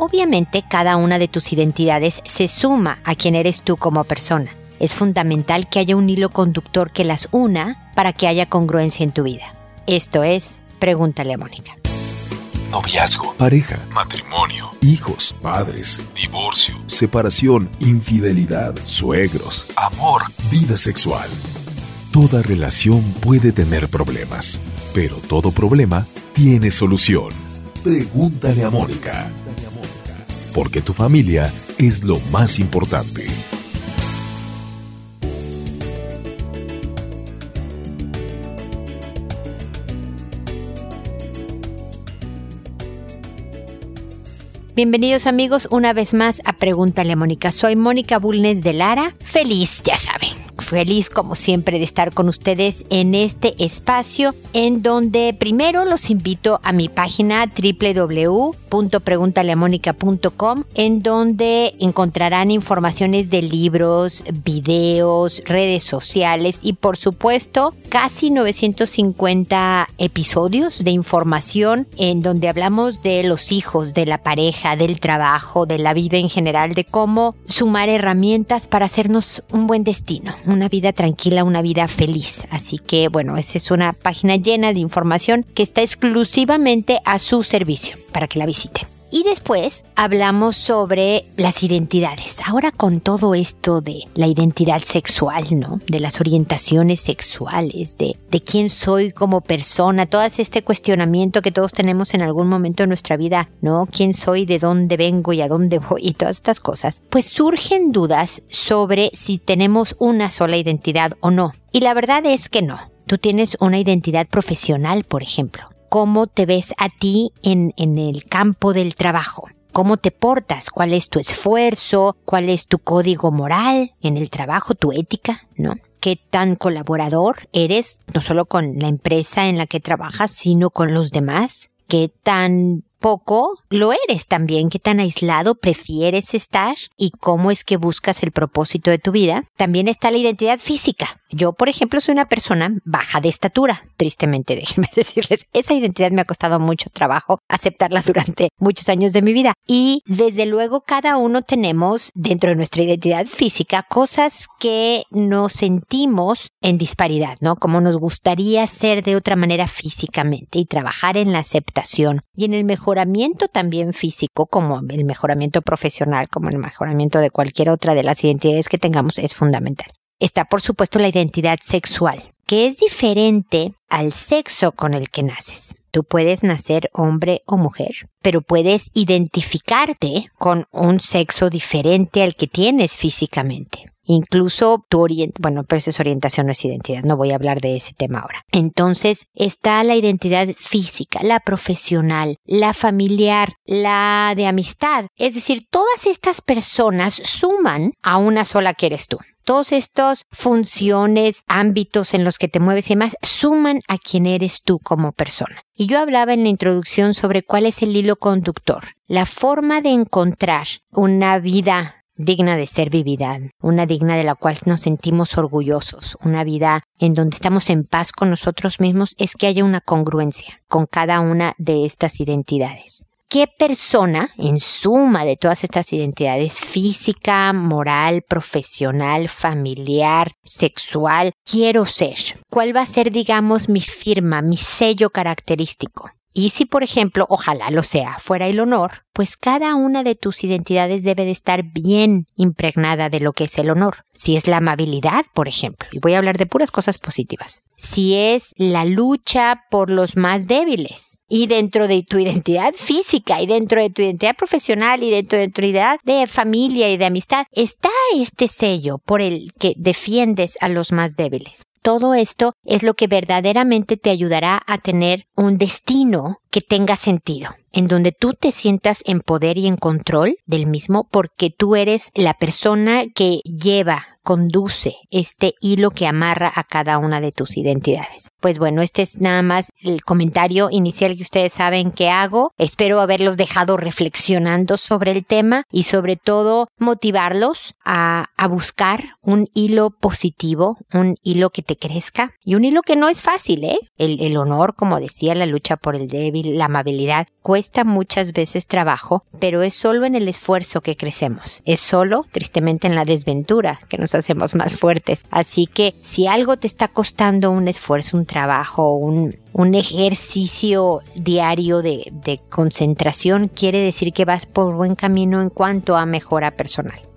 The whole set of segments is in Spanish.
Obviamente cada una de tus identidades se suma a quien eres tú como persona. Es fundamental que haya un hilo conductor que las una para que haya congruencia en tu vida. Esto es, pregúntale a Mónica. Noviazgo, pareja, matrimonio, hijos, padres, divorcio, separación, infidelidad, suegros, amor, vida sexual. Toda relación puede tener problemas, pero todo problema tiene solución. Pregúntale a Mónica. Porque tu familia es lo más importante. Bienvenidos amigos una vez más a Pregúntale a Mónica. Soy Mónica Bulnes de Lara. Feliz, ya saben, feliz como siempre de estar con ustedes en este espacio en donde primero los invito a mi página www.preguntaleamónica.com en donde encontrarán informaciones de libros, videos, redes sociales y por supuesto casi 950 episodios de información en donde hablamos de los hijos, de la pareja, del trabajo, de la vida en general, de cómo sumar herramientas para hacernos un buen destino, una vida tranquila, una vida feliz. Así que bueno, esa es una página llena de información que está exclusivamente a su servicio para que la visiten. Y después hablamos sobre las identidades. Ahora con todo esto de la identidad sexual, ¿no? De las orientaciones sexuales, de, de quién soy como persona, todo este cuestionamiento que todos tenemos en algún momento de nuestra vida, ¿no? ¿Quién soy, de dónde vengo y a dónde voy y todas estas cosas? Pues surgen dudas sobre si tenemos una sola identidad o no. Y la verdad es que no. Tú tienes una identidad profesional, por ejemplo cómo te ves a ti en, en el campo del trabajo cómo te portas, cuál es tu esfuerzo, cuál es tu código moral en el trabajo, tu ética, ¿no? Qué tan colaborador eres, no solo con la empresa en la que trabajas, sino con los demás. Qué tan poco lo eres también, qué tan aislado prefieres estar y cómo es que buscas el propósito de tu vida. También está la identidad física. Yo, por ejemplo, soy una persona baja de estatura. Tristemente, déjenme decirles, esa identidad me ha costado mucho trabajo aceptarla durante muchos años de mi vida. Y desde luego cada uno tenemos dentro de nuestra identidad física cosas que nos sentimos en disparidad, ¿no? Como nos gustaría ser de otra manera físicamente y trabajar en la aceptación y en el mejoramiento también físico, como el mejoramiento profesional, como el mejoramiento de cualquier otra de las identidades que tengamos, es fundamental está por supuesto la identidad sexual, que es diferente al sexo con el que naces. Tú puedes nacer hombre o mujer, pero puedes identificarte con un sexo diferente al que tienes físicamente. Incluso tu orientación, bueno, pero eso es orientación, no es identidad, no voy a hablar de ese tema ahora. Entonces está la identidad física, la profesional, la familiar, la de amistad. Es decir, todas estas personas suman a una sola que eres tú todos estos funciones, ámbitos en los que te mueves y demás, suman a quien eres tú como persona. Y yo hablaba en la introducción sobre cuál es el hilo conductor, la forma de encontrar una vida digna de ser vivida, una digna de la cual nos sentimos orgullosos, una vida en donde estamos en paz con nosotros mismos, es que haya una congruencia con cada una de estas identidades qué persona, en suma de todas estas identidades, física, moral, profesional, familiar, sexual, quiero ser? ¿Cuál va a ser, digamos, mi firma, mi sello característico? Y si, por ejemplo, ojalá lo sea, fuera el honor, pues cada una de tus identidades debe de estar bien impregnada de lo que es el honor. Si es la amabilidad, por ejemplo, y voy a hablar de puras cosas positivas. Si es la lucha por los más débiles. Y dentro de tu identidad física y dentro de tu identidad profesional y dentro de tu identidad de familia y de amistad, está este sello por el que defiendes a los más débiles. Todo esto es lo que verdaderamente te ayudará a tener un destino que tenga sentido, en donde tú te sientas en poder y en control del mismo porque tú eres la persona que lleva conduce, este hilo que amarra a cada una de tus identidades. Pues bueno, este es nada más el comentario inicial que ustedes saben que hago. Espero haberlos dejado reflexionando sobre el tema y sobre todo motivarlos a, a buscar un hilo positivo, un hilo que te crezca y un hilo que no es fácil, ¿eh? El, el honor, como decía, la lucha por el débil, la amabilidad, cuesta muchas veces trabajo, pero es solo en el esfuerzo que crecemos. Es solo, tristemente, en la desventura que nos hacemos más fuertes. Así que si algo te está costando un esfuerzo, un trabajo, un, un ejercicio diario de, de concentración, quiere decir que vas por buen camino en cuanto a mejora personal.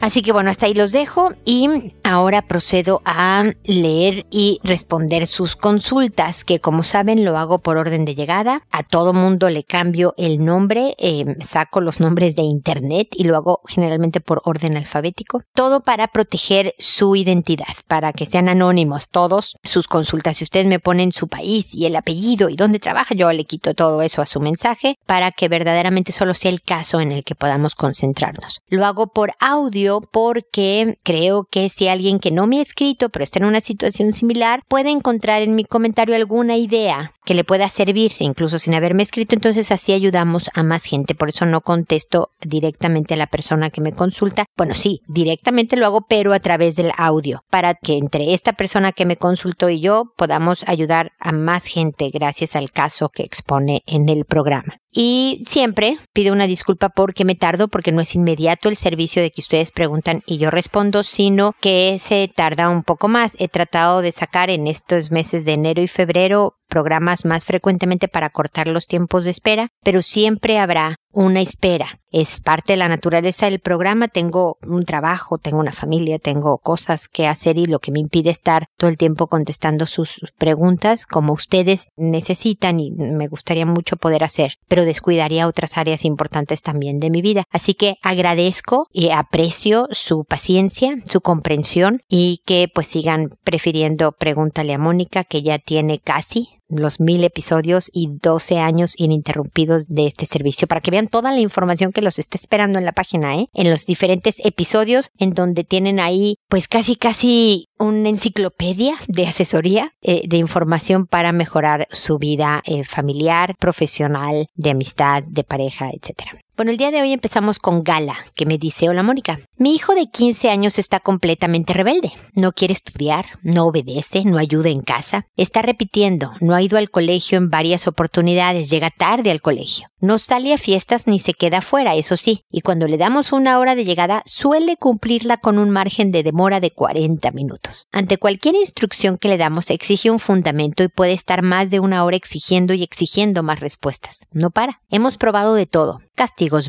Así que bueno, hasta ahí los dejo y ahora procedo a leer y responder sus consultas, que como saben lo hago por orden de llegada. A todo mundo le cambio el nombre, eh, saco los nombres de internet y lo hago generalmente por orden alfabético. Todo para proteger su identidad, para que sean anónimos todos sus consultas. Si ustedes me ponen su país y el apellido y dónde trabaja, yo le quito todo eso a su mensaje para que verdaderamente solo sea el caso en el que podamos concentrarnos. Lo hago por audio porque creo que si alguien que no me ha escrito pero está en una situación similar puede encontrar en mi comentario alguna idea que le pueda servir incluso sin haberme escrito. Entonces así ayudamos a más gente. Por eso no contesto directamente a la persona que me consulta. Bueno sí directamente lo hago pero a través del audio para que entre esta persona que me consultó y yo podamos ayudar a más gente gracias al caso que expone en el programa y siempre pido una disculpa porque me tardo, porque no es inmediato el servicio de que ustedes preguntan y yo respondo, sino que se tarda un poco más. He tratado de sacar en estos meses de enero y febrero programas más frecuentemente para cortar los tiempos de espera, pero siempre habrá una espera. Es parte de la naturaleza del programa. Tengo un trabajo, tengo una familia, tengo cosas que hacer y lo que me impide estar todo el tiempo contestando sus preguntas como ustedes necesitan y me gustaría mucho poder hacer, pero descuidaría otras áreas importantes también de mi vida. Así que agradezco y aprecio su paciencia, su comprensión y que pues sigan prefiriendo pregúntale a Mónica que ya tiene casi los mil episodios y 12 años ininterrumpidos de este servicio para que vean toda la información que los está esperando en la página, ¿eh? En los diferentes episodios en donde tienen ahí pues casi casi una enciclopedia de asesoría eh, de información para mejorar su vida eh, familiar, profesional, de amistad, de pareja, etcétera. Bueno, el día de hoy empezamos con Gala, que me dice, hola Mónica, mi hijo de 15 años está completamente rebelde. No quiere estudiar, no obedece, no ayuda en casa, está repitiendo, no ha ido al colegio en varias oportunidades, llega tarde al colegio. No sale a fiestas ni se queda fuera, eso sí, y cuando le damos una hora de llegada suele cumplirla con un margen de demora de 40 minutos. Ante cualquier instrucción que le damos exige un fundamento y puede estar más de una hora exigiendo y exigiendo más respuestas. No para. Hemos probado de todo.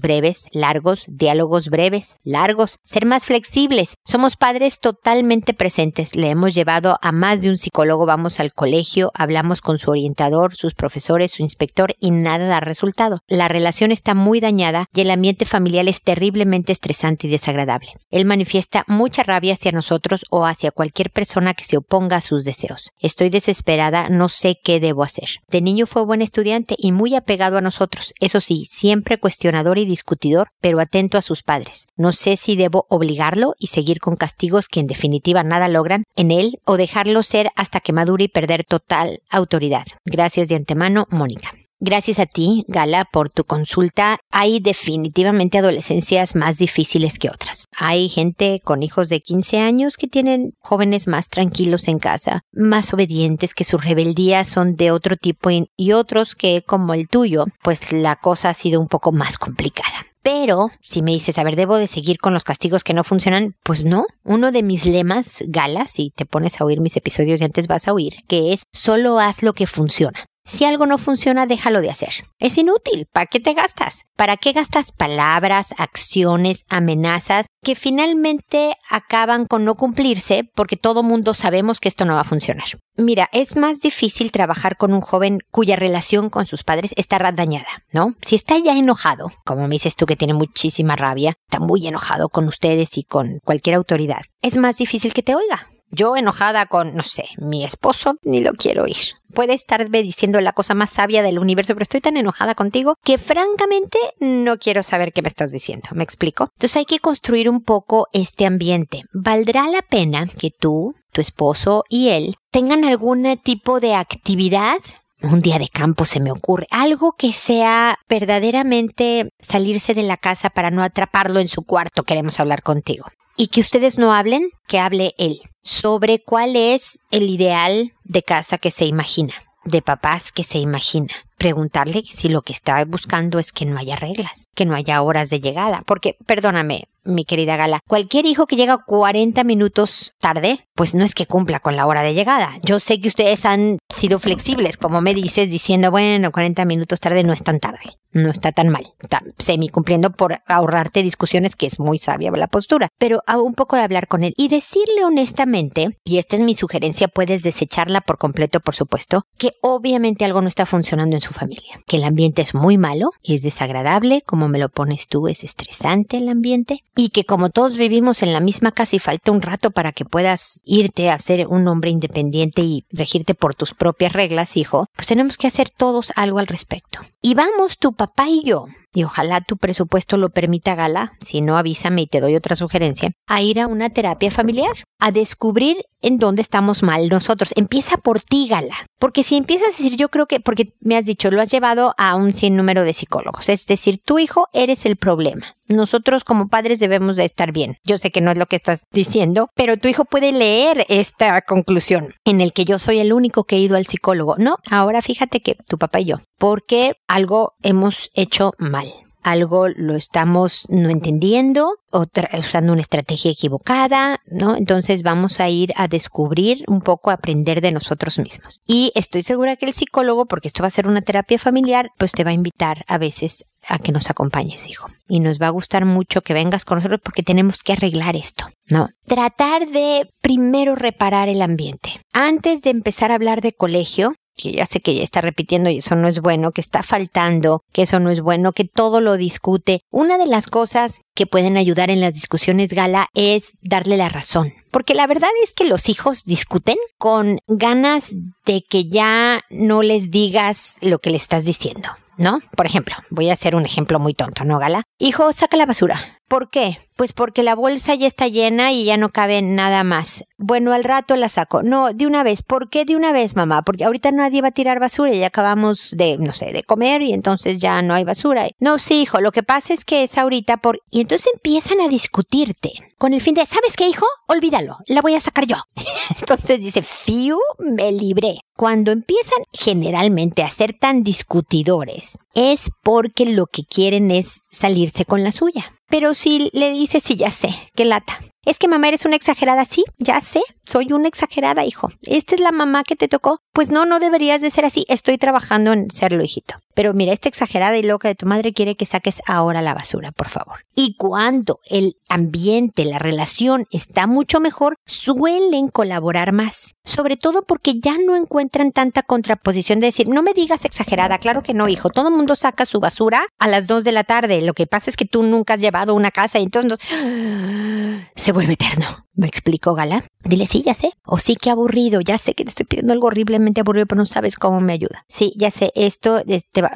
Breves, largos, diálogos breves, largos, ser más flexibles. Somos padres totalmente presentes. Le hemos llevado a más de un psicólogo, vamos al colegio, hablamos con su orientador, sus profesores, su inspector y nada da resultado. La relación está muy dañada y el ambiente familiar es terriblemente estresante y desagradable. Él manifiesta mucha rabia hacia nosotros o hacia cualquier persona que se oponga a sus deseos. Estoy desesperada, no sé qué debo hacer. De niño fue buen estudiante y muy apegado a nosotros. Eso sí, siempre cuestionador y discutidor, pero atento a sus padres. No sé si debo obligarlo y seguir con castigos que en definitiva nada logran en él o dejarlo ser hasta que madure y perder total autoridad. Gracias de antemano, Mónica. Gracias a ti, Gala, por tu consulta. Hay definitivamente adolescencias más difíciles que otras. Hay gente con hijos de 15 años que tienen jóvenes más tranquilos en casa, más obedientes, que sus rebeldías son de otro tipo y otros que, como el tuyo, pues la cosa ha sido un poco más complicada. Pero si me dices, a ver, debo de seguir con los castigos que no funcionan, pues no. Uno de mis lemas, Gala, si te pones a oír mis episodios de antes vas a oír, que es solo haz lo que funciona. Si algo no funciona, déjalo de hacer. Es inútil. ¿Para qué te gastas? ¿Para qué gastas palabras, acciones, amenazas que finalmente acaban con no cumplirse porque todo mundo sabemos que esto no va a funcionar? Mira, es más difícil trabajar con un joven cuya relación con sus padres está dañada, ¿no? Si está ya enojado, como me dices tú que tiene muchísima rabia, está muy enojado con ustedes y con cualquier autoridad, es más difícil que te oiga Yo enojada con, no sé, mi esposo, ni lo quiero oír. Puede estarme diciendo la cosa más sabia del universo, pero estoy tan enojada contigo que francamente no quiero saber qué me estás diciendo. ¿Me explico? Entonces hay que construir un poco este ambiente. ¿Valdrá la pena que tú, tu esposo y él tengan algún tipo de actividad un día de campo se me ocurre, algo que sea verdaderamente salirse de la casa para no atraparlo en su cuarto, queremos hablar contigo. Y que ustedes no hablen, que hable él, sobre cuál es el ideal de casa que se imagina, de papás que se imagina. Preguntarle si lo que está buscando es que no haya reglas, que no haya horas de llegada, porque, perdóname, mi querida Gala, cualquier hijo que llega 40 minutos tarde, pues no es que cumpla con la hora de llegada. Yo sé que ustedes han sido flexibles, como me dices, diciendo, bueno, 40 minutos tarde no es tan tarde, no está tan mal, está semi cumpliendo por ahorrarte discusiones, que es muy sabia la postura, pero a un poco de hablar con él y decirle honestamente, y esta es mi sugerencia, puedes desecharla por completo, por supuesto, que obviamente algo no está funcionando en su familia, que el ambiente es muy malo, es desagradable, como me lo pones tú, es estresante el ambiente, y que como todos vivimos en la misma casa y falta un rato para que puedas irte a ser un hombre independiente y regirte por tus propias reglas, hijo, pues tenemos que hacer todos algo al respecto. Y vamos tu papá y yo, y ojalá tu presupuesto lo permita, Gala, si no avísame y te doy otra sugerencia, a ir a una terapia familiar, a descubrir en dónde estamos mal nosotros. Empieza por ti, Gala. Porque si empiezas a decir, yo creo que, porque me has dicho, lo has llevado a un sin número de psicólogos. Es decir, tu hijo eres el problema. Nosotros como padres debemos de estar bien. Yo sé que no es lo que estás diciendo, pero tu hijo puede leer esta conclusión en el que yo soy el único que he ido al psicólogo. No, ahora fíjate que tu papá y yo, porque algo hemos hecho mal algo lo estamos no entendiendo o usando una estrategia equivocada, ¿no? Entonces vamos a ir a descubrir un poco, a aprender de nosotros mismos. Y estoy segura que el psicólogo, porque esto va a ser una terapia familiar, pues te va a invitar a veces a que nos acompañes, hijo. Y nos va a gustar mucho que vengas con nosotros porque tenemos que arreglar esto, ¿no? Tratar de primero reparar el ambiente. Antes de empezar a hablar de colegio, que ya sé que ya está repitiendo y eso no es bueno, que está faltando, que eso no es bueno, que todo lo discute. Una de las cosas que pueden ayudar en las discusiones gala es darle la razón. Porque la verdad es que los hijos discuten con ganas de que ya no les digas lo que le estás diciendo. ¿no? Por ejemplo, voy a hacer un ejemplo muy tonto, ¿no, Gala? Hijo, saca la basura. ¿Por qué? Pues porque la bolsa ya está llena y ya no cabe nada más. Bueno, al rato la saco. No, de una vez. ¿Por qué de una vez, mamá? Porque ahorita nadie va a tirar basura y ya acabamos de, no sé, de comer y entonces ya no hay basura. No, sí, hijo, lo que pasa es que es ahorita por... Y entonces empiezan a discutirte con el fin de, ¿sabes qué, hijo? Olvídalo, la voy a sacar yo. entonces dice, fiu, me libré. Cuando empiezan generalmente a ser tan discutidores, es porque lo que quieren es salirse con la suya. Pero si le dices, sí, ya sé, qué lata. Es que mamá eres una exagerada, sí, ya sé, soy una exagerada, hijo. ¿Esta es la mamá que te tocó? Pues no, no deberías de ser así. Estoy trabajando en serlo, hijito. Pero mira, esta exagerada y loca de tu madre quiere que saques ahora la basura, por favor. Y cuando el ambiente, la relación está mucho mejor, suelen colaborar más. Sobre todo porque ya no encuentran tanta contraposición de decir, no me digas exagerada, claro que no, hijo. Todo el mundo saca su basura a las dos de la tarde. Lo que pasa es que tú nunca has llevado una casa y entonces vuelve eterno. ¿Me explicó Gala? Dile, sí, ya sé. O sí, qué aburrido. Ya sé que te estoy pidiendo algo horriblemente aburrido, pero no sabes cómo me ayuda. Sí, ya sé. Esto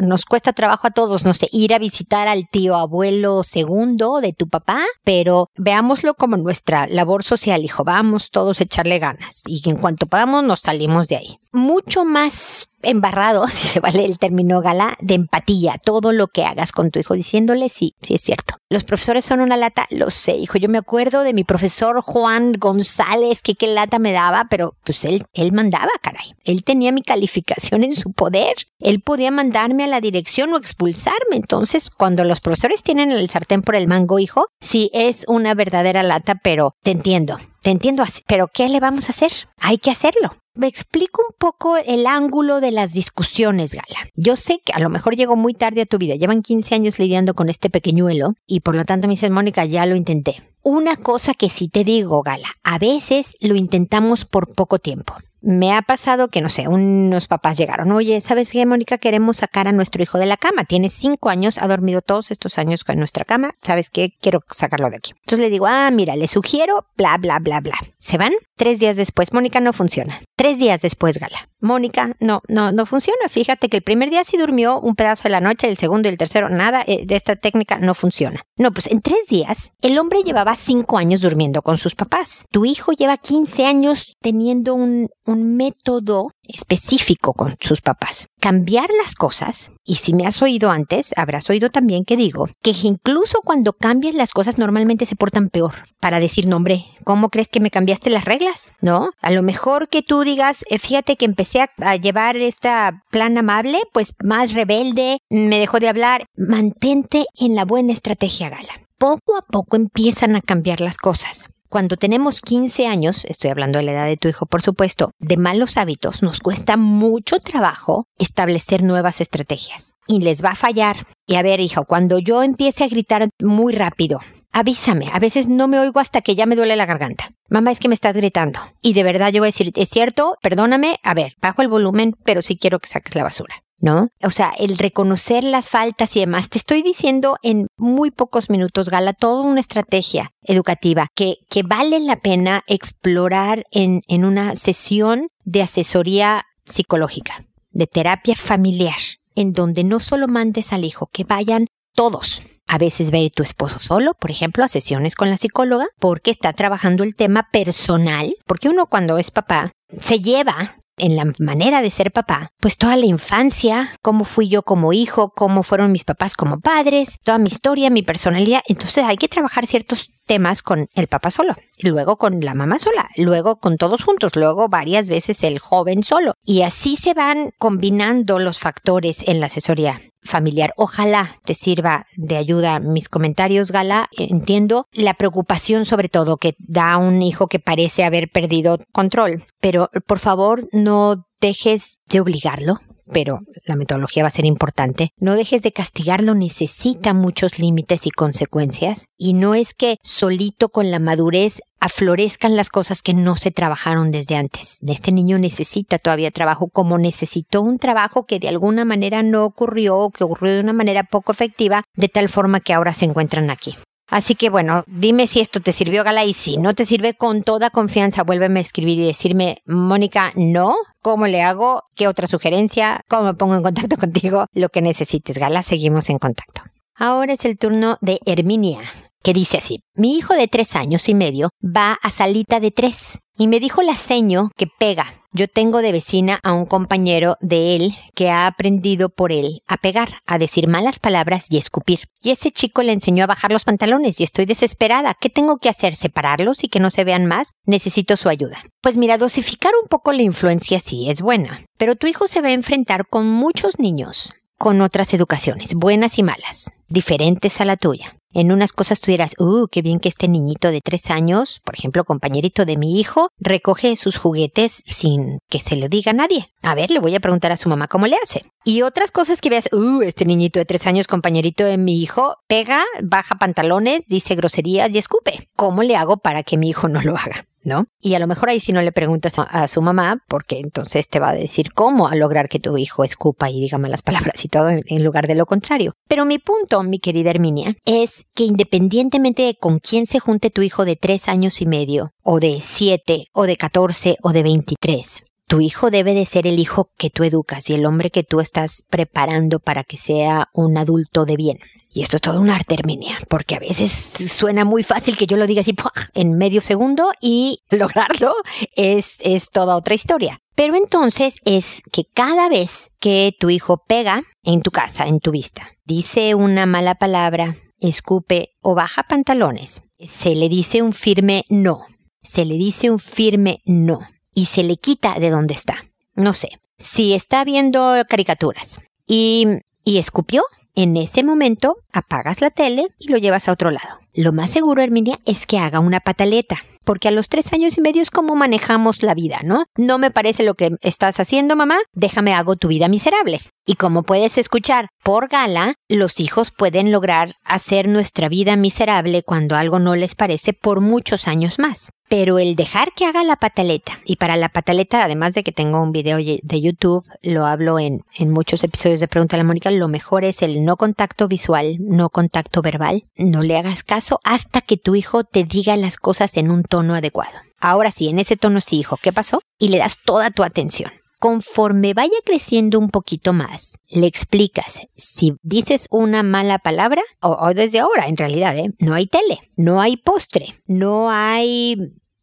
nos cuesta trabajo a todos. No sé, ir a visitar al tío abuelo segundo de tu papá, pero veámoslo como nuestra labor social, hijo. Vamos todos a echarle ganas. Y en cuanto podamos, nos salimos de ahí. Mucho más embarrado, si se vale el término gala, de empatía, todo lo que hagas con tu hijo, diciéndole sí, sí es cierto. Los profesores son una lata, lo sé, hijo. Yo me acuerdo de mi profesor Juan González, que qué lata me daba, pero pues él, él mandaba, caray. Él tenía mi calificación en su poder. Él podía mandarme a la dirección o expulsarme. Entonces, cuando los profesores tienen el sartén por el mango, hijo, sí es una verdadera lata, pero te entiendo. Te entiendo así, pero ¿qué le vamos a hacer? Hay que hacerlo. Me explico un poco el ángulo de las discusiones, Gala. Yo sé que a lo mejor llego muy tarde a tu vida. Llevan 15 años lidiando con este pequeñuelo y por lo tanto me dices, Mónica, ya lo intenté. Una cosa que sí te digo, Gala, a veces lo intentamos por poco tiempo. Me ha pasado que, no sé, unos papás llegaron, oye, ¿sabes qué, Mónica? Queremos sacar a nuestro hijo de la cama. Tiene cinco años, ha dormido todos estos años con nuestra cama. ¿Sabes qué? Quiero sacarlo de aquí. Entonces le digo, ah, mira, le sugiero, bla, bla, bla, bla. Se van. Tres días después, Mónica no funciona. Tres días después, Gala. Mónica, no, no, no funciona. Fíjate que el primer día sí durmió un pedazo de la noche, el segundo y el tercero, nada eh, de esta técnica no funciona. No, pues en tres días, el hombre llevaba cinco años durmiendo con sus papás. Tu hijo lleva 15 años teniendo un, un método específico con sus papás. Cambiar las cosas, y si me has oído antes, habrás oído también que digo que incluso cuando cambias las cosas normalmente se portan peor. Para decir, nombre, ¿cómo crees que me cambiaste las reglas? ¿No? A lo mejor que tú digas, eh, fíjate que empecé a, a llevar esta plan amable, pues más rebelde, me dejó de hablar. Mantente en la buena estrategia, Gala. Poco a poco empiezan a cambiar las cosas. Cuando tenemos 15 años, estoy hablando de la edad de tu hijo, por supuesto, de malos hábitos, nos cuesta mucho trabajo establecer nuevas estrategias. Y les va a fallar. Y a ver, hijo, cuando yo empiece a gritar muy rápido, avísame. A veces no me oigo hasta que ya me duele la garganta. Mamá, es que me estás gritando. Y de verdad yo voy a decir, es cierto, perdóname. A ver, bajo el volumen, pero sí quiero que saques la basura. ¿No? O sea, el reconocer las faltas y demás. Te estoy diciendo en muy pocos minutos, Gala, toda una estrategia educativa que, que vale la pena explorar en, en una sesión de asesoría psicológica, de terapia familiar, en donde no solo mandes al hijo, que vayan todos. A veces ir tu esposo solo, por ejemplo, a sesiones con la psicóloga, porque está trabajando el tema personal, porque uno cuando es papá se lleva en la manera de ser papá, pues toda la infancia, cómo fui yo como hijo, cómo fueron mis papás como padres, toda mi historia, mi personalidad. Entonces hay que trabajar ciertos temas con el papá solo, luego con la mamá sola, luego con todos juntos, luego varias veces el joven solo. Y así se van combinando los factores en la asesoría familiar. Ojalá te sirva de ayuda mis comentarios, Gala. Entiendo la preocupación sobre todo que da un hijo que parece haber perdido control, pero por favor no dejes de obligarlo pero la metodología va a ser importante. No dejes de castigarlo, necesita muchos límites y consecuencias. Y no es que solito con la madurez aflorezcan las cosas que no se trabajaron desde antes. Este niño necesita todavía trabajo como necesitó un trabajo que de alguna manera no ocurrió o que ocurrió de una manera poco efectiva, de tal forma que ahora se encuentran aquí. Así que bueno, dime si esto te sirvió, Gala, y si no te sirve con toda confianza, vuélveme a escribir y decirme, Mónica, no, ¿cómo le hago? ¿Qué otra sugerencia? ¿Cómo me pongo en contacto contigo? Lo que necesites, Gala, seguimos en contacto. Ahora es el turno de Herminia, que dice así, mi hijo de tres años y medio va a salita de tres y me dijo la seño que pega. Yo tengo de vecina a un compañero de él que ha aprendido por él a pegar, a decir malas palabras y escupir. Y ese chico le enseñó a bajar los pantalones y estoy desesperada. ¿Qué tengo que hacer? ¿Separarlos y que no se vean más? Necesito su ayuda. Pues mira, dosificar un poco la influencia sí es buena, pero tu hijo se va a enfrentar con muchos niños con otras educaciones, buenas y malas, diferentes a la tuya. En unas cosas tú dirás, uh, qué bien que este niñito de tres años, por ejemplo, compañerito de mi hijo, recoge sus juguetes sin que se lo diga a nadie. A ver, le voy a preguntar a su mamá cómo le hace. Y otras cosas que veas, uh, este niñito de tres años, compañerito de mi hijo, pega, baja pantalones, dice groserías y escupe. ¿Cómo le hago para que mi hijo no lo haga? ¿No? Y a lo mejor ahí si no le preguntas a, su mamá, porque entonces te va a decir cómo a lograr que tu hijo escupa y diga malas palabras y todo en, lugar de lo contrario. Pero mi punto, mi querida Herminia, es que independientemente de con quién se junte tu hijo de tres años y medio, o de siete, o de catorce, o de veintitrés, tu hijo debe de ser el hijo que tú educas y el hombre que tú estás preparando para que sea un adulto de bien. Y esto es todo un arte, Herminia, porque a veces suena muy fácil que yo lo diga así en medio segundo y lograrlo es, es toda otra historia. Pero entonces es que cada vez que tu hijo pega en tu casa, en tu vista, dice una mala palabra, escupe o baja pantalones, se le dice un firme no. Se le dice un firme no. Y se le quita de donde está. No sé. Si está viendo caricaturas y, y escupió, en ese momento apagas la tele y lo llevas a otro lado. Lo más seguro, Herminia, es que haga una pataleta, porque a los tres años y medio es como manejamos la vida, ¿no? No me parece lo que estás haciendo, mamá, déjame hago tu vida miserable. Y como puedes escuchar, por gala, los hijos pueden lograr hacer nuestra vida miserable cuando algo no les parece por muchos años más. Pero el dejar que haga la pataleta, y para la pataleta, además de que tengo un video de YouTube, lo hablo en, en muchos episodios de Pregunta a la Mónica, lo mejor es el no contacto visual, no contacto verbal. No le hagas caso hasta que tu hijo te diga las cosas en un tono adecuado. Ahora sí, en ese tono sí, hijo, ¿qué pasó? Y le das toda tu atención conforme vaya creciendo un poquito más, le explicas, si dices una mala palabra, o, desde ahora en realidad, ¿eh? no hay tele, no hay postre, no hay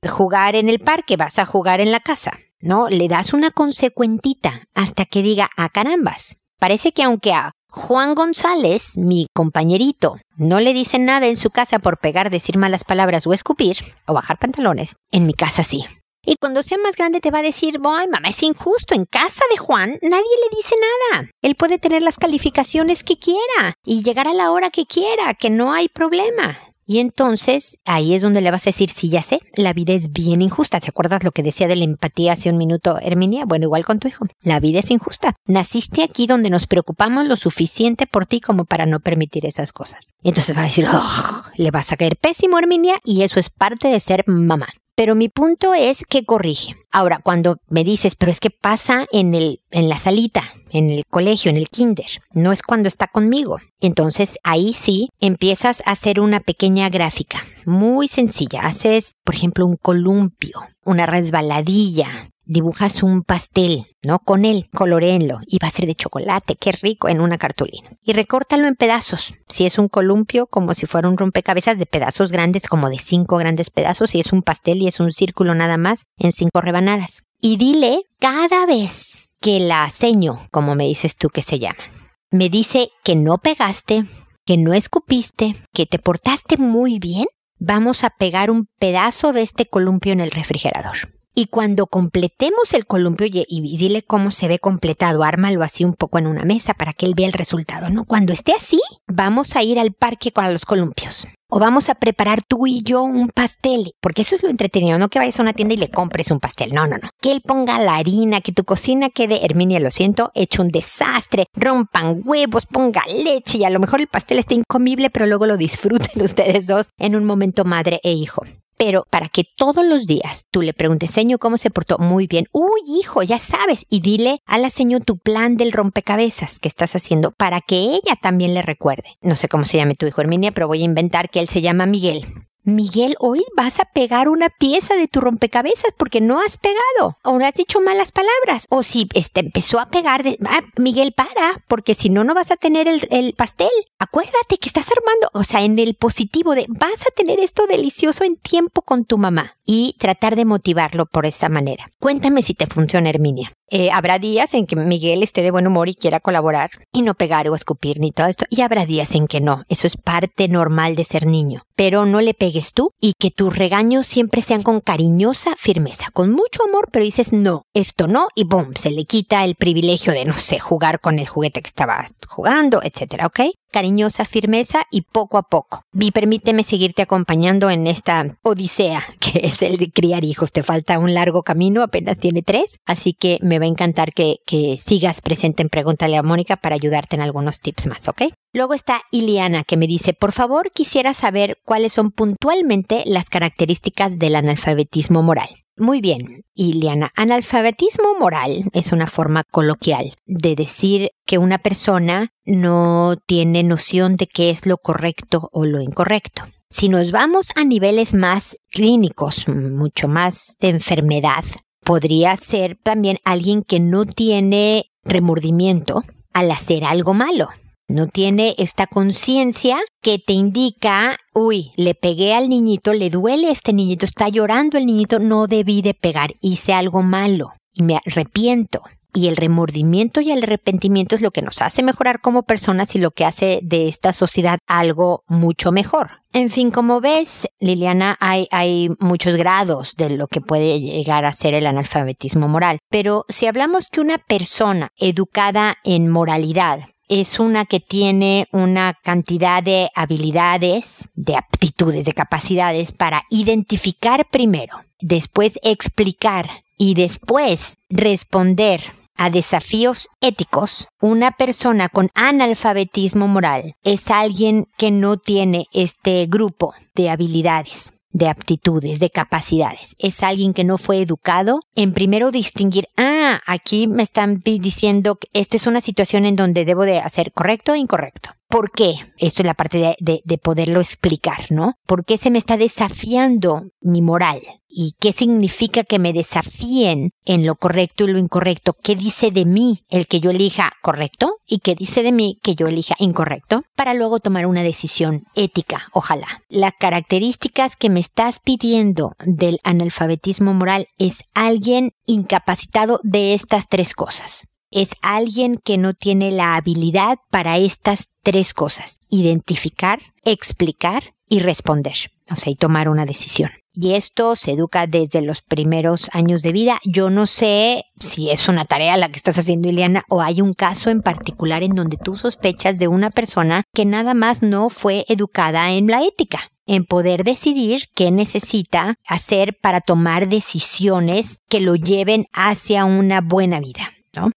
jugar en el parque, vas a jugar en la casa, ¿no? Le das una consecuentita hasta que diga, ah, carambas. Parece que aunque a Juan González, mi compañerito, no le dicen nada en su casa por pegar, decir malas palabras o escupir o bajar pantalones, en mi casa sí. Y cuando sea más grande te va a decir, ay mamá, es injusto, en casa de Juan nadie le dice nada. Él puede tener las calificaciones que quiera y llegar a la hora que quiera, que no hay problema. Y entonces ahí es donde le vas a decir, sí, ya sé, la vida es bien injusta. ¿Te acuerdas lo que decía de la empatía hace un minuto, Herminia? Bueno, igual con tu hijo. La vida es injusta. Naciste aquí donde nos preocupamos lo suficiente por ti como para no permitir esas cosas. Y entonces va a decir, oh, le vas a caer pésimo, Herminia, y eso es parte de ser mamá. Pero mi punto es que corrige. Ahora, cuando me dices, pero es que pasa en el, en la salita, en el colegio, en el kinder, no es cuando está conmigo. Entonces ahí sí empiezas a hacer una pequeña gráfica, muy sencilla. Haces, por ejemplo, un columpio, una resbaladilla, dibujas un pastel, ¿no? Con él, coloreenlo y va a ser de chocolate, qué rico, en una cartulina. Y recórtalo en pedazos. Si es un columpio, como si fuera un rompecabezas de pedazos grandes, como de cinco grandes pedazos. Si es un pastel y es un círculo nada más, en cinco rebanadas. Y dile cada vez que la seño, como me dices tú que se llama, me dice que no pegaste, que no escupiste, que te portaste muy bien, vamos a pegar un pedazo de este columpio en el refrigerador. Y cuando completemos el columpio y, dile cómo se ve completado, ármalo así un poco en una mesa para que él vea el resultado, ¿no? Cuando esté así, vamos a ir al parque con los columpios. O vamos a preparar tú y yo un pastel, porque eso es lo entretenido, no que vayas a una tienda y le compres un pastel, no, no, no. Que él ponga la harina, que tu cocina quede, Herminia, lo siento, hecho un desastre, rompan huevos, ponga leche y a lo mejor el pastel esté incomible, pero luego lo disfruten ustedes dos en un momento madre e hijo pero para que todos los días tú le preguntes, señor, ¿cómo se portó? Muy bien. Uy, hijo, ya sabes. Y dile a la señor tu plan del rompecabezas que estás haciendo para que ella también le recuerde. No sé cómo se llame tu hijo Herminia, pero voy a inventar que él se llama Miguel. Miguel, hoy vas a pegar una pieza de tu rompecabezas porque no has pegado o has dicho malas palabras. O si este, empezó a pegar, de, ah, Miguel, para, porque si no, no vas a tener el, el, pastel. Acuérdate que estás armando, o sea, en el positivo de vas a tener esto delicioso en tiempo con tu mamá y tratar de motivarlo por esta manera. Cuéntame si te funciona, Herminia. Eh, habrá días en que Miguel esté de buen humor y quiera colaborar y no pegar o escupir ni todo esto. Y habrá días en que no. Eso es parte normal de ser niño. Pero no le pegues tú y que tus regaños siempre sean con cariñosa firmeza, con mucho amor, pero dices no, esto no y boom, se le quita el privilegio de, no sé, jugar con el juguete que estaba jugando, etcétera, ¿ok? Cariñosa firmeza y poco a poco. Y permíteme seguirte acompañando en esta odisea que es el de criar hijos. Te falta un largo camino, apenas tiene tres, así que me va a encantar que, que sigas presente en Pregúntale a Mónica para ayudarte en algunos tips más, ¿ok? Luego está Iliana que me dice, por favor quisiera saber cuáles son puntualmente las características del analfabetismo moral. Muy bien, Iliana. Analfabetismo moral es una forma coloquial de decir que una persona no tiene noción de qué es lo correcto o lo incorrecto. Si nos vamos a niveles más clínicos, mucho más de enfermedad, podría ser también alguien que no tiene remordimiento al hacer algo malo no tiene esta conciencia que te indica, uy, le pegué al niñito, le duele este niñito, está llorando el niñito, no debí de pegar, hice algo malo y me arrepiento. Y el remordimiento y el arrepentimiento es lo que nos hace mejorar como personas y lo que hace de esta sociedad algo mucho mejor. En fin, como ves, Liliana, hay, hay muchos grados de lo que puede llegar a ser el analfabetismo moral. Pero si hablamos que una persona educada en moralidad es una que tiene una cantidad de habilidades, de aptitudes, de capacidades para identificar primero, después explicar y después responder a desafíos éticos, una persona con analfabetismo moral es alguien que no tiene este grupo de habilidades de aptitudes, de capacidades. Es alguien que no fue educado en primero distinguir, ah, aquí me están diciendo que esta es una situación en donde debo de hacer correcto o incorrecto. ¿Por qué? Esto es la parte de, de, poderlo explicar, ¿no? ¿Por qué se me está desafiando mi moral? ¿Y qué significa que me desafíen en lo correcto y lo incorrecto? ¿Qué dice de mí el que yo elija correcto? ¿Y qué dice de mí que yo elija incorrecto? Para luego tomar una decisión ética, ojalá. Las características que me estás pidiendo del analfabetismo moral es alguien incapacitado de estas tres cosas es alguien que no tiene la habilidad para estas tres cosas. Identificar, explicar y responder. O sea, y tomar una decisión. Y esto se educa desde los primeros años de vida. Yo no sé si es una tarea la que estás haciendo, Ileana, o hay un caso en particular en donde tú sospechas de una persona que nada más no fue educada en la ética en poder decidir qué necesita hacer para tomar decisiones que lo lleven hacia una buena vida.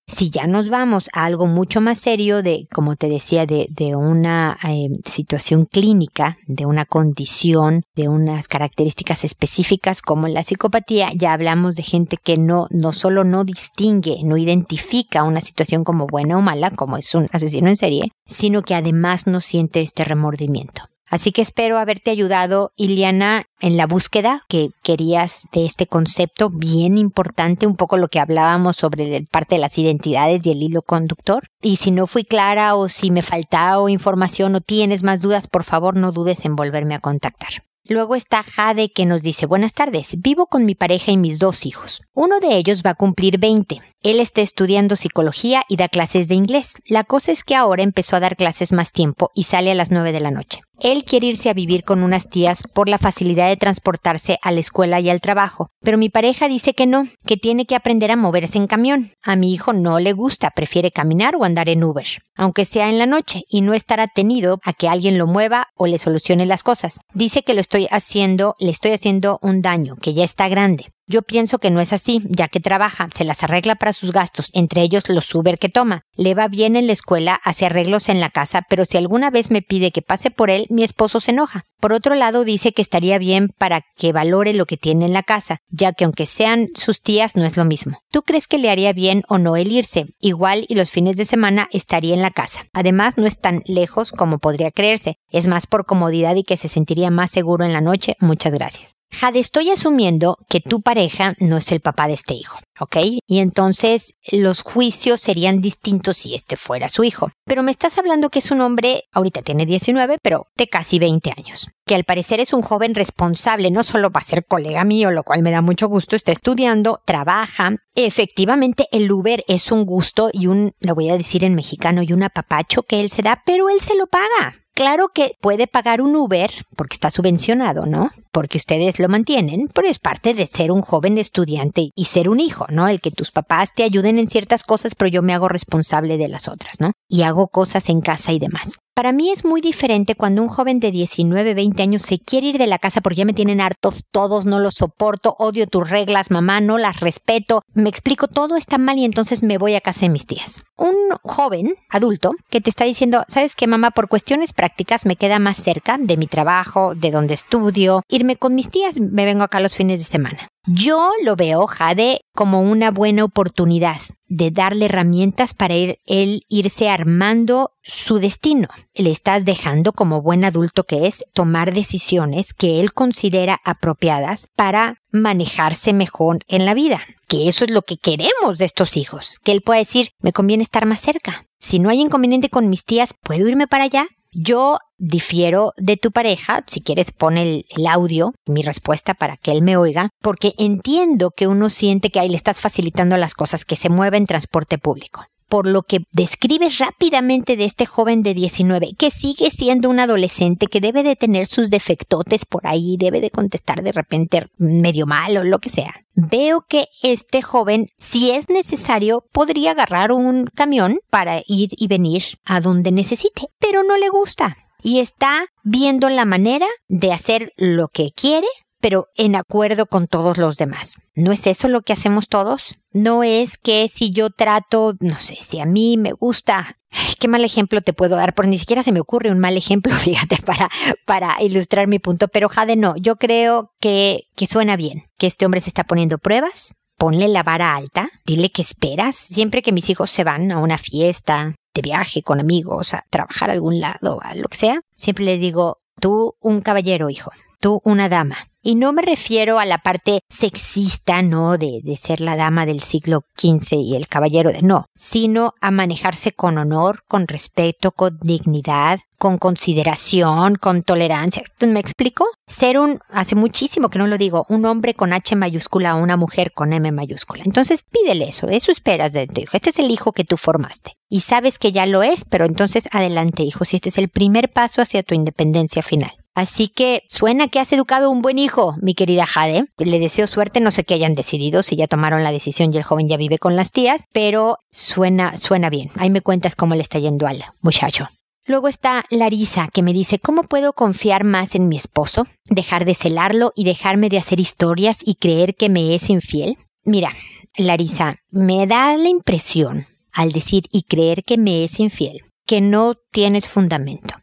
Si ya nos vamos a algo mucho más serio de, como te decía, de, de una eh, situación clínica, de una condición, de unas características específicas como la psicopatía, ya hablamos de gente que no, no solo no distingue, no identifica una situación como buena o mala, como es un asesino en serie, sino que además no siente este remordimiento. Así que espero haberte ayudado, Iliana, en la búsqueda que querías de este concepto bien importante, un poco lo que hablábamos sobre parte de las identidades y el hilo conductor. Y si no fui clara o si me faltaba información o tienes más dudas, por favor no dudes en volverme a contactar. Luego está Jade que nos dice, buenas tardes, vivo con mi pareja y mis dos hijos. Uno de ellos va a cumplir 20. Él está estudiando psicología y da clases de inglés. La cosa es que ahora empezó a dar clases más tiempo y sale a las 9 de la noche. Él quiere irse a vivir con unas tías por la facilidad de transportarse a la escuela y al trabajo, pero mi pareja dice que no, que tiene que aprender a moverse en camión. A mi hijo no le gusta, prefiere caminar o andar en Uber, aunque sea en la noche, y no estar atenido a que alguien lo mueva o le solucione las cosas. Dice que lo estoy haciendo, le estoy haciendo un daño, que ya está grande. Yo pienso que no es así, ya que trabaja, se las arregla para sus gastos, entre ellos los Uber que toma. Le va bien en la escuela, hace arreglos en la casa, pero si alguna vez me pide que pase por él, mi esposo se enoja. Por otro lado, dice que estaría bien para que valore lo que tiene en la casa, ya que aunque sean sus tías no es lo mismo. ¿Tú crees que le haría bien o no el irse? Igual y los fines de semana estaría en la casa. Además, no es tan lejos como podría creerse. Es más por comodidad y que se sentiría más seguro en la noche. Muchas gracias. Jade, estoy asumiendo que tu pareja no es el papá de este hijo, ¿ok? Y entonces los juicios serían distintos si este fuera su hijo. Pero me estás hablando que es un hombre, ahorita tiene 19, pero de casi 20 años. Que al parecer es un joven responsable, no solo va a ser colega mío, lo cual me da mucho gusto, está estudiando, trabaja. Efectivamente, el Uber es un gusto y un, lo voy a decir en mexicano, y un apapacho que él se da, pero él se lo paga. Claro que puede pagar un Uber porque está subvencionado, ¿no? Porque ustedes lo mantienen, pero es parte de ser un joven estudiante y ser un hijo, ¿no? El que tus papás te ayuden en ciertas cosas, pero yo me hago responsable de las otras, ¿no? Y hago cosas en casa y demás. Para mí es muy diferente cuando un joven de 19, 20 años se quiere ir de la casa porque ya me tienen hartos todos, no los soporto, odio tus reglas, mamá, no las respeto, me explico, todo está mal y entonces me voy a casa de mis tías. Un joven adulto que te está diciendo, ¿sabes qué, mamá? Por cuestiones prácticas me queda más cerca de mi trabajo, de donde estudio, irme con mis tías, me vengo acá los fines de semana. Yo lo veo, Jade, como una buena oportunidad de darle herramientas para ir, él irse armando su destino. Le estás dejando, como buen adulto que es, tomar decisiones que él considera apropiadas para manejarse mejor en la vida. Que eso es lo que queremos de estos hijos. Que él pueda decir, me conviene estar más cerca. Si no hay inconveniente con mis tías, ¿puedo irme para allá? Yo difiero de tu pareja, si quieres pon el, audio, mi respuesta para que él me oiga, porque entiendo que uno siente que ahí le estás facilitando las cosas, que se mueve en transporte público por lo que describes rápidamente de este joven de 19, que sigue siendo un adolescente, que debe de tener sus defectotes por ahí, debe de contestar de repente medio mal o lo que sea. Veo que este joven, si es necesario, podría agarrar un camión para ir y venir a donde necesite, pero no le gusta y está viendo la manera de hacer lo que quiere pero en acuerdo con todos los demás. ¿No es eso lo que hacemos todos? No es que si yo trato, no sé, si a mí me gusta qué mal ejemplo te puedo dar, porque ni siquiera se me ocurre un mal ejemplo, fíjate, para, para ilustrar mi punto. Pero Jade, no, yo creo que, que suena bien, que este hombre se está poniendo pruebas, ponle la vara alta, dile que esperas. Siempre que mis hijos se van a una fiesta, de viaje con amigos, a trabajar a algún lado, a lo que sea, siempre les digo, tú un caballero, hijo, tú una dama. Y no me refiero a la parte sexista, ¿no? De, de, ser la dama del siglo XV y el caballero de no, sino a manejarse con honor, con respeto, con dignidad, con consideración, con tolerancia. ¿Me explico? Ser un, hace muchísimo que no lo digo, un hombre con H mayúscula o una mujer con M mayúscula. Entonces pídele eso, eso esperas de tu hijo. Este es el hijo que tú formaste. Y sabes que ya lo es, pero entonces adelante, hijo, si este es el primer paso hacia tu independencia final. Así que suena que has educado un buen hijo, mi querida Jade. Le deseo suerte, no sé qué hayan decidido, si ya tomaron la decisión y el joven ya vive con las tías, pero suena, suena bien. Ahí me cuentas cómo le está yendo al muchacho. Luego está Larisa, que me dice, ¿cómo puedo confiar más en mi esposo? ¿Dejar de celarlo y dejarme de hacer historias y creer que me es infiel? Mira, Larisa, me da la impresión, al decir y creer que me es infiel, que no tienes fundamento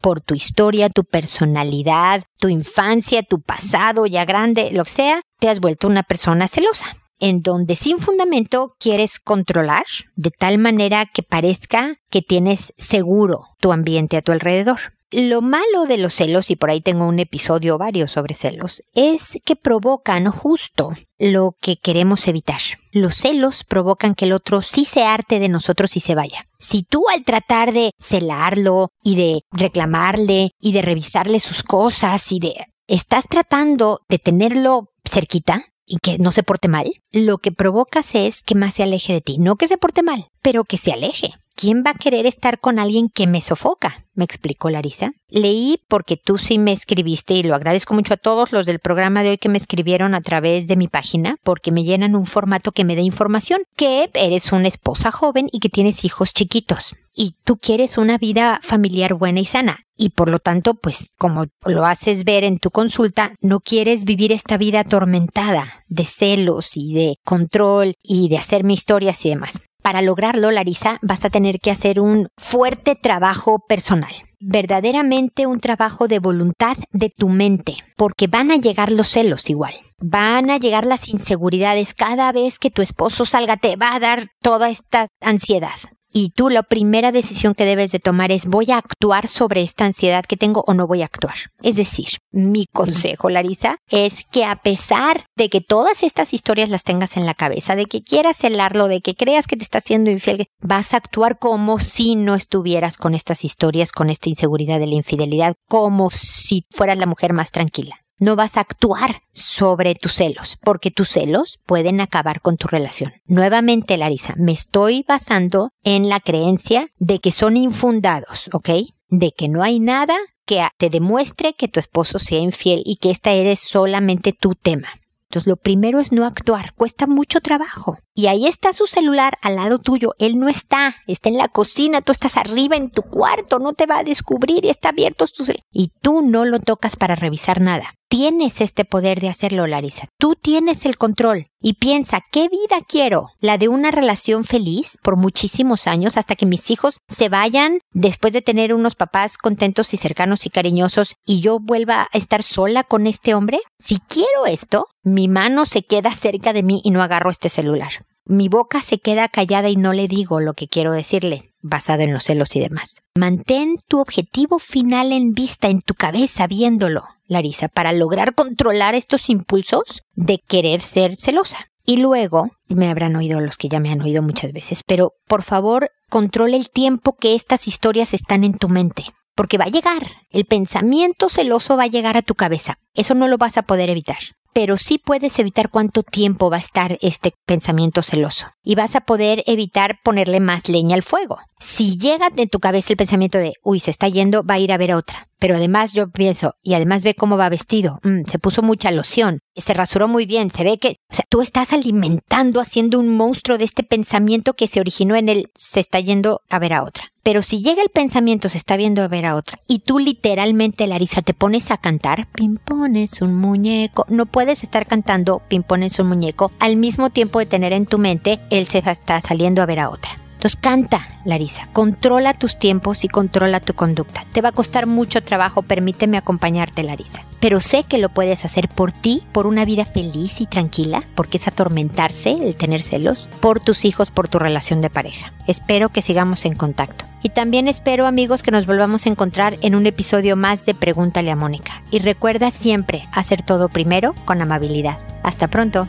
por tu historia, tu personalidad, tu infancia, tu pasado ya grande, lo que sea, te has vuelto una persona celosa, en donde sin fundamento quieres controlar de tal manera que parezca que tienes seguro tu ambiente a tu alrededor. Lo malo de los celos, y por ahí tengo un episodio varios sobre celos, es que provocan justo lo que queremos evitar. Los celos provocan que el otro sí se arte de nosotros y se vaya. Si tú al tratar de celarlo y de reclamarle y de revisarle sus cosas y de... estás tratando de tenerlo cerquita, y que no se porte mal, lo que provocas es que más se aleje de ti. No que se porte mal, pero que se aleje. ¿Quién va a querer estar con alguien que me sofoca? Me explicó Larisa. Leí porque tú sí me escribiste y lo agradezco mucho a todos los del programa de hoy que me escribieron a través de mi página porque me llenan un formato que me dé información, que eres una esposa joven y que tienes hijos chiquitos y tú quieres una vida familiar buena y sana. Y por lo tanto, pues como lo haces ver en tu consulta, no quieres vivir esta vida atormentada de celos y de control y de hacerme historias y demás. Para lograrlo, Larisa, vas a tener que hacer un fuerte trabajo personal. Verdaderamente un trabajo de voluntad de tu mente, porque van a llegar los celos igual. Van a llegar las inseguridades. Cada vez que tu esposo salga te va a dar toda esta ansiedad. Y tú la primera decisión que debes de tomar es voy a actuar sobre esta ansiedad que tengo o no voy a actuar. Es decir, mi consejo, Larisa, es que a pesar de que todas estas historias las tengas en la cabeza, de que quieras celarlo, de que creas que te está haciendo infiel, vas a actuar como si no estuvieras con estas historias, con esta inseguridad de la infidelidad, como si fueras la mujer más tranquila no vas a actuar sobre tus celos, porque tus celos pueden acabar con tu relación. Nuevamente, Larisa, me estoy basando en la creencia de que son infundados, ¿ok? De que no hay nada que te demuestre que tu esposo sea infiel y que esta eres solamente tu tema. Entonces, lo primero es no actuar, cuesta mucho trabajo. Y ahí está su celular al lado tuyo, él no está, está en la cocina, tú estás arriba en tu cuarto, no te va a descubrir está abierto tu Y tú no lo tocas para revisar nada. Tienes este poder de hacerlo, Larisa. Tú tienes el control. Y piensa, ¿qué vida quiero? ¿La de una relación feliz por muchísimos años hasta que mis hijos se vayan después de tener unos papás contentos y cercanos y cariñosos y yo vuelva a estar sola con este hombre? Si quiero esto, mi mano se queda cerca de mí y no agarro este celular. Mi boca se queda callada y no le digo lo que quiero decirle, basado en los celos y demás. Mantén tu objetivo final en vista, en tu cabeza, viéndolo, Larisa, para lograr controlar estos impulsos de querer ser celosa. Y luego, me habrán oído los que ya me han oído muchas veces, pero por favor, controla el tiempo que estas historias están en tu mente. Porque va a llegar, el pensamiento celoso va a llegar a tu cabeza. Eso no lo vas a poder evitar pero sí puedes evitar cuánto tiempo va a estar este pensamiento celoso y vas a poder evitar ponerle más leña al fuego. Si llega en tu cabeza el pensamiento de, uy, se está yendo, va a ir a ver a otra. Pero además yo pienso, y además ve cómo va vestido, mm, se puso mucha loción, se rasuró muy bien, se ve que, o sea, tú estás alimentando, haciendo un monstruo de este pensamiento que se originó en él, se está yendo a ver a otra. Pero si llega el pensamiento, se está viendo a ver a otra, y tú literalmente, Larisa, te pones a cantar, pimpones un muñeco, no puedes estar cantando pimpones un muñeco al mismo tiempo de tener en tu mente, él se está saliendo a ver a otra. Entonces canta, Larisa, controla tus tiempos y controla tu conducta. Te va a costar mucho trabajo, permíteme acompañarte, Larisa. Pero sé que lo puedes hacer por ti, por una vida feliz y tranquila, porque es atormentarse el tener celos, por tus hijos, por tu relación de pareja. Espero que sigamos en contacto. Y también espero, amigos, que nos volvamos a encontrar en un episodio más de Pregúntale a Mónica. Y recuerda siempre hacer todo primero con amabilidad. Hasta pronto.